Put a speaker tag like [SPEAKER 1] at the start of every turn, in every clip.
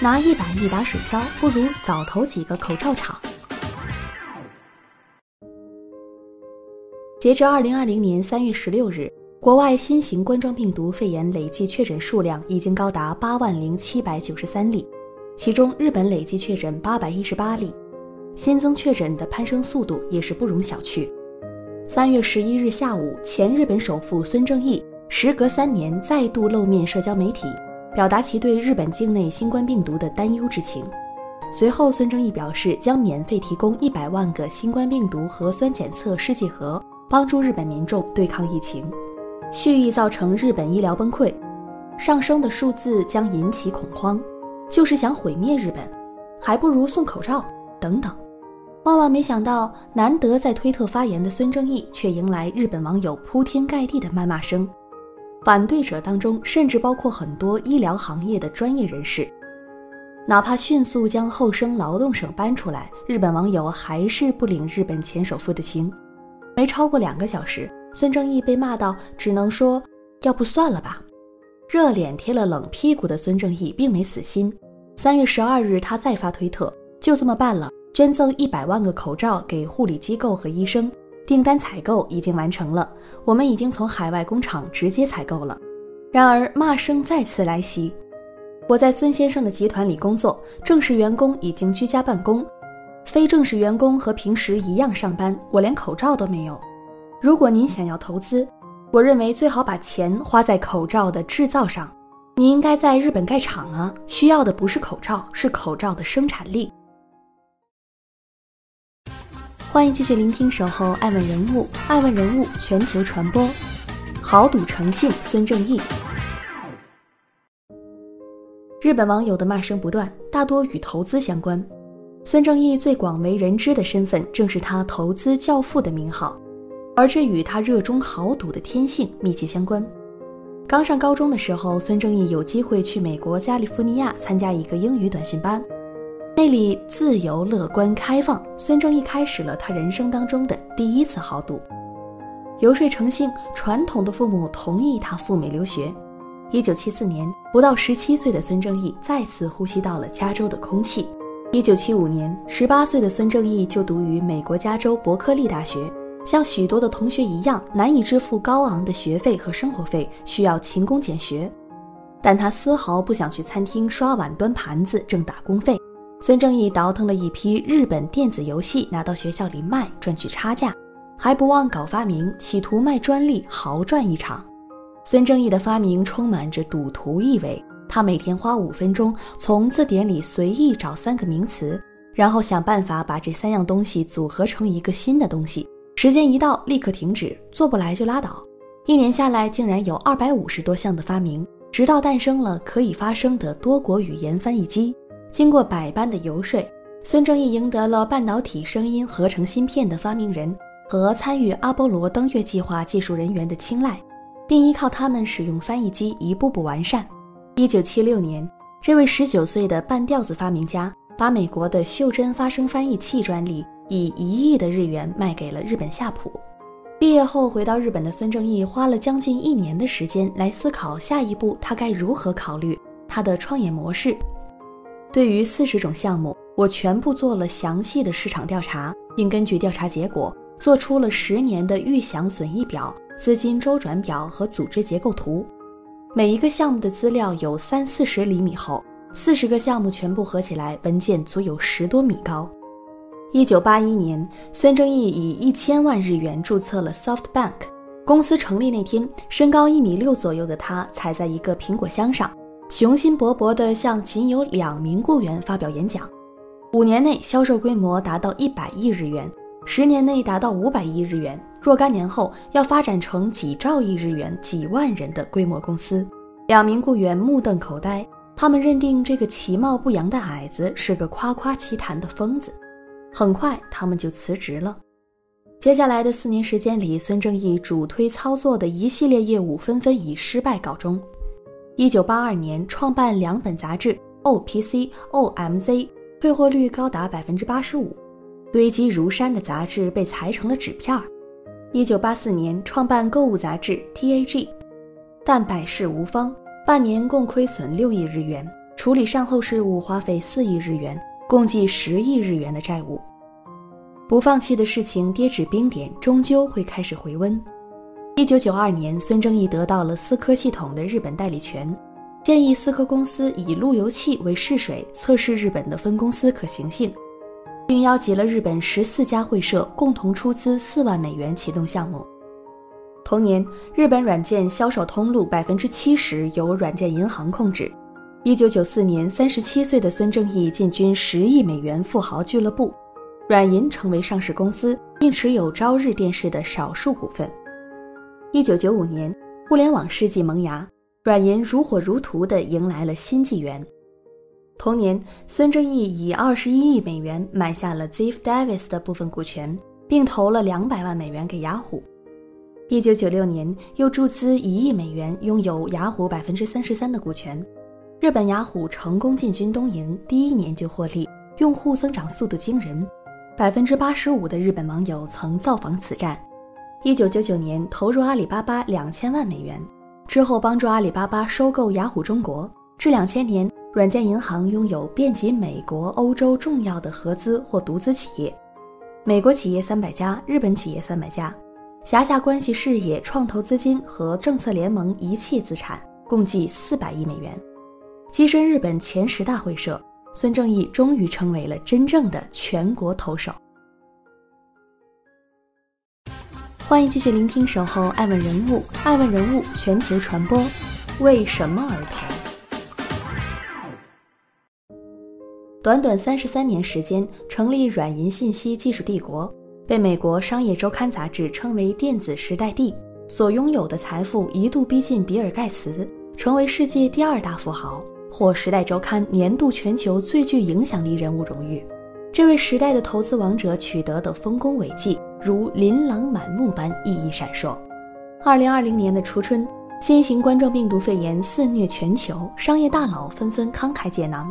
[SPEAKER 1] 拿一百亿打水漂，不如早投几个口罩厂。截至二零二零年三月十六日，国外新型冠状病毒肺炎累计确诊数量已经高达八万零七百九十三例，其中日本累计确诊八百一十八例，新增确诊的攀升速度也是不容小觑。三月十一日下午，前日本首富孙正义时隔三年再度露面社交媒体。表达其对日本境内新冠病毒的担忧之情。随后，孙正义表示将免费提供一百万个新冠病毒核酸检测试剂盒，帮助日本民众对抗疫情，蓄意造成日本医疗崩溃。上升的数字将引起恐慌，就是想毁灭日本，还不如送口罩等等。万万没想到，难得在推特发言的孙正义，却迎来日本网友铺天盖地的谩骂声。反对者当中，甚至包括很多医疗行业的专业人士。哪怕迅速将后生劳动省搬出来，日本网友还是不领日本前首富的情。没超过两个小时，孙正义被骂到只能说：“要不算了吧。”热脸贴了冷屁股的孙正义并没死心。三月十二日，他再发推特：“就这么办了，捐赠一百万个口罩给护理机构和医生。”订单采购已经完成了，我们已经从海外工厂直接采购了。然而骂声再次来袭。我在孙先生的集团里工作，正式员工已经居家办公，非正式员工和平时一样上班。我连口罩都没有。如果您想要投资，我认为最好把钱花在口罩的制造上。你应该在日本盖厂啊，需要的不是口罩，是口罩的生产力。欢迎继续聆听《守候爱问人物》，爱问人物全球传播。豪赌成性，孙正义。日本网友的骂声不断，大多与投资相关。孙正义最广为人知的身份，正是他“投资教父”的名号，而这与他热衷豪赌的天性密切相关。刚上高中的时候，孙正义有机会去美国加利福尼亚参加一个英语短训班。那里自由、乐观、开放，孙正义开始了他人生当中的第一次豪赌。游说成性，传统的父母同意他赴美留学。一九七四年，不到十七岁的孙正义再次呼吸到了加州的空气。一九七五年，十八岁的孙正义就读于美国加州伯克利大学。像许多的同学一样，难以支付高昂的学费和生活费，需要勤工俭学。但他丝毫不想去餐厅刷碗端盘子挣打工费。孙正义倒腾了一批日本电子游戏，拿到学校里卖，赚取差价，还不忘搞发明，企图卖专利，豪赚一场。孙正义的发明充满着赌徒意味，他每天花五分钟从字典里随意找三个名词，然后想办法把这三样东西组合成一个新的东西。时间一到，立刻停止，做不来就拉倒。一年下来，竟然有二百五十多项的发明，直到诞生了可以发声的多国语言翻译机。经过百般的游说，孙正义赢得了半导体声音合成芯片的发明人和参与阿波罗登月计划技术人员的青睐，并依靠他们使用翻译机一步步完善。一九七六年，这位十九岁的半吊子发明家把美国的袖珍发声翻译器专利以一亿的日元卖给了日本夏普。毕业后回到日本的孙正义花了将近一年的时间来思考下一步他该如何考虑他的创业模式。对于四十种项目，我全部做了详细的市场调查，并根据调查结果做出了十年的预想损益表、资金周转表和组织结构图。每一个项目的资料有三四十厘米厚，四十个项目全部合起来，文件足有十多米高。一九八一年，孙正义以一千万日元注册了 SoftBank。公司成立那天，身高一米六左右的他踩在一个苹果箱上。雄心勃勃地向仅有两名雇员发表演讲，五年内销售规模达到一百亿日元，十年内达到五百亿日元，若干年后要发展成几兆亿日元、几万人的规模公司。两名雇员目瞪口呆，他们认定这个其貌不扬的矮子是个夸夸其谈的疯子。很快，他们就辞职了。接下来的四年时间里，孙正义主推操作的一系列业务纷纷以失败告终。一九八二年，创办两本杂志《O P C》《O M Z》，退货率高达百分之八十五，堆积如山的杂志被裁成了纸片儿。一九八四年，创办购物杂志《T A G》，但百事无方，半年共亏损六亿日元，处理善后事务花费四亿日元。共计十亿日元的债务，不放弃的事情跌至冰点，终究会开始回温。一九九二年，孙正义得到了思科系统的日本代理权，建议思科公司以路由器为试水，测试日本的分公司可行性，并邀集了日本十四家会社共同出资四万美元启动项目。同年，日本软件销售通路百分之七十由软件银行控制。一九九四年，三十七岁的孙正义进军十亿美元富豪俱乐部，软银成为上市公司，并持有朝日电视的少数股份。一九九五年，互联网世纪萌芽，软银如火如荼地迎来了新纪元。同年，孙正义以二十一亿美元买下了 Ziff Davis 的部分股权，并投了两百万美元给雅虎。一九九六年，又注资一亿美元，拥有雅虎百分之三十三的股权。日本雅虎成功进军东瀛，第一年就获利，用户增长速度惊人，百分之八十五的日本网友曾造访此站。一九九九年投入阿里巴巴两千万美元，之后帮助阿里巴巴收购雅虎中国。至两千年，软件银行拥有遍及美国、欧洲重要的合资或独资企业，美国企业三百家，日本企业三百家，辖下关系事业、创投资金和政策联盟一切资产共计四百亿美元。跻身日本前十大会社，孙正义终于成为了真正的全国投手。欢迎继续聆听《守候爱问人物》，爱问人物全球传播。为什么而投？短短三十三年时间，成立软银信息技术帝国，被美国商业周刊杂志称为“电子时代帝”，所拥有的财富一度逼近比尔盖茨，成为世界第二大富豪。获《时代周刊》年度全球最具影响力人物荣誉，这位时代的投资王者取得的丰功伟绩如琳琅满目般熠熠闪烁。二零二零年的初春，新型冠状病毒肺炎肆虐全球，商业大佬纷纷慷慨解囊。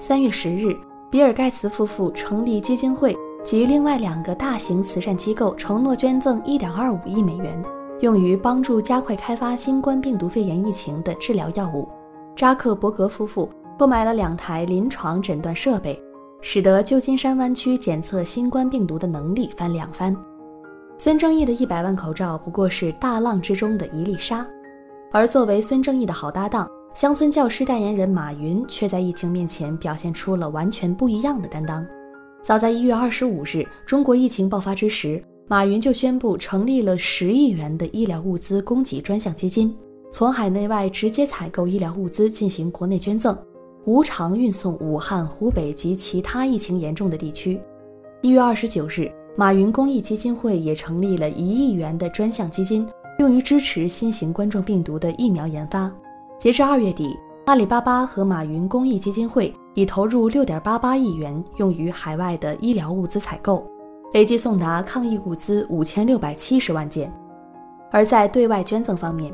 [SPEAKER 1] 三月十日，比尔·盖茨夫妇成立基金会，及另外两个大型慈善机构承诺捐赠一点二五亿美元，用于帮助加快开发新冠病毒肺炎疫情的治疗药物。扎克伯格夫妇购买了两台临床诊断设备，使得旧金山湾区检测新冠病毒的能力翻两番。孙正义的一百万口罩不过是大浪之中的一粒沙，而作为孙正义的好搭档，乡村教师代言人马云却在疫情面前表现出了完全不一样的担当。早在一月二十五日，中国疫情爆发之时，马云就宣布成立了十亿元的医疗物资供给专项基金。从海内外直接采购医疗物资进行国内捐赠，无偿运送武汉、湖北及其他疫情严重的地区。一月二十九日，马云公益基金会也成立了一亿元的专项基金，用于支持新型冠状病毒的疫苗研发。截至二月底，阿里巴巴和马云公益基金会已投入六点八八亿元用于海外的医疗物资采购，累计送达抗疫物资五千六百七十万件。而在对外捐赠方面，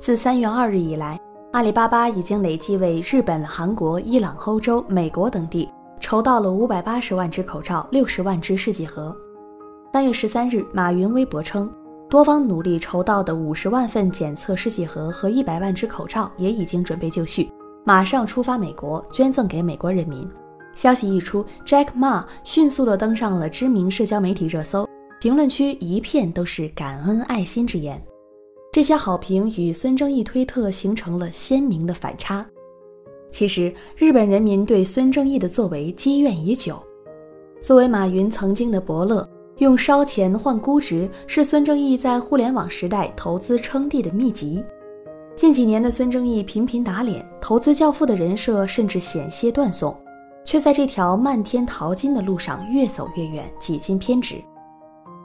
[SPEAKER 1] 自三月二日以来，阿里巴巴已经累计为日本、韩国、伊朗、欧洲、美国等地筹到了五百八十万只口罩、六十万只试剂盒。三月十三日，马云微博称，多方努力筹到的五十万份检测试剂盒和一百万只口罩也已经准备就绪，马上出发美国捐赠给美国人民。消息一出，Jack Ma 迅速地登上了知名社交媒体热搜，评论区一片都是感恩爱心之言。这些好评与孙正义推特形成了鲜明的反差。其实，日本人民对孙正义的作为积怨已久。作为马云曾经的伯乐，用烧钱换估值是孙正义在互联网时代投资称帝的秘籍。近几年的孙正义频频打脸，投资教父的人设甚至险些断送，却在这条漫天淘金的路上越走越远，几近偏执。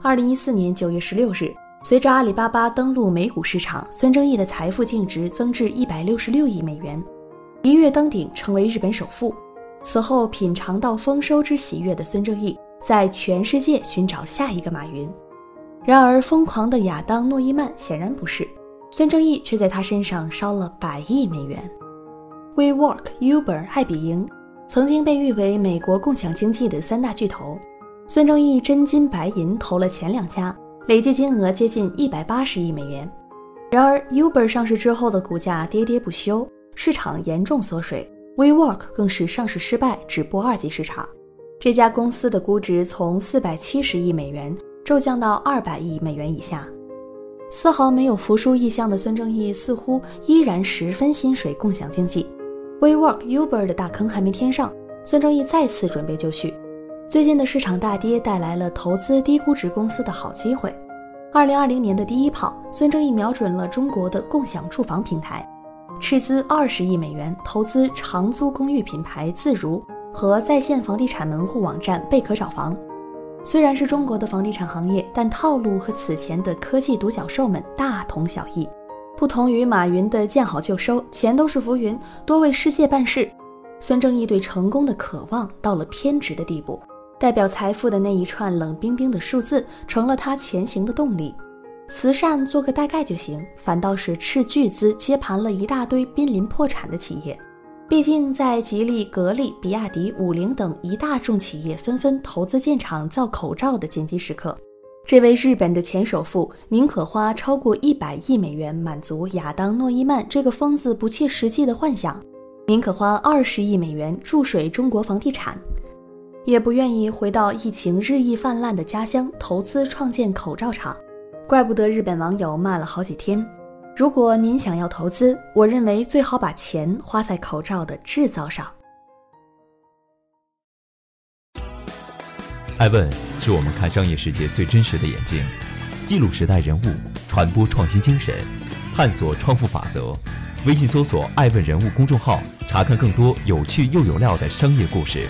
[SPEAKER 1] 二零一四年九月十六日。随着阿里巴巴登陆美股市场，孙正义的财富净值增至一百六十六亿美元。一跃登顶，成为日本首富。此后，品尝到丰收之喜悦的孙正义，在全世界寻找下一个马云。然而，疯狂的亚当·诺伊曼显然不是，孙正义却在他身上烧了百亿美元。WeWork、Uber、爱彼迎曾经被誉为美国共享经济的三大巨头，孙正义真金白银投了前两家，累计金额接近一百八十亿美元。然而，Uber 上市之后的股价跌跌不休，市场严重缩水。WeWork 更是上市失败，止步二级市场。这家公司的估值从四百七十亿美元骤降到二百亿美元以下。丝毫没有服输意向的孙正义似乎依然十分心水共享经济。WeWork、Uber 的大坑还没填上，孙正义再次准备就绪。最近的市场大跌带来了投资低估值公司的好机会。二零二零年的第一炮，孙正义瞄准了中国的共享住房平台。斥资二十亿美元投资长租公寓品牌自如和在线房地产门户网站贝壳找房。虽然是中国的房地产行业，但套路和此前的科技独角兽们大同小异。不同于马云的见好就收，钱都是浮云，多为世界办事。孙正义对成功的渴望到了偏执的地步，代表财富的那一串冷冰冰的数字成了他前行的动力。慈善做个大概就行，反倒是斥巨资接盘了一大堆濒临破产的企业。毕竟，在吉利、格力、比亚迪、五菱等一大众企业纷纷投资建厂造口罩的紧急时刻，这位日本的前首富宁可花超过一百亿美元满足亚当·诺伊曼这个疯子不切实际的幻想，宁可花二十亿美元注水中国房地产，也不愿意回到疫情日益泛滥的家乡投资创建口罩厂。怪不得日本网友骂了好几天。如果您想要投资，我认为最好把钱花在口罩的制造上。
[SPEAKER 2] 爱问是我们看商业世界最真实的眼睛，记录时代人物，传播创新精神，探索创富法则。微信搜索“爱问人物”公众号，查看更多有趣又有料的商业故事。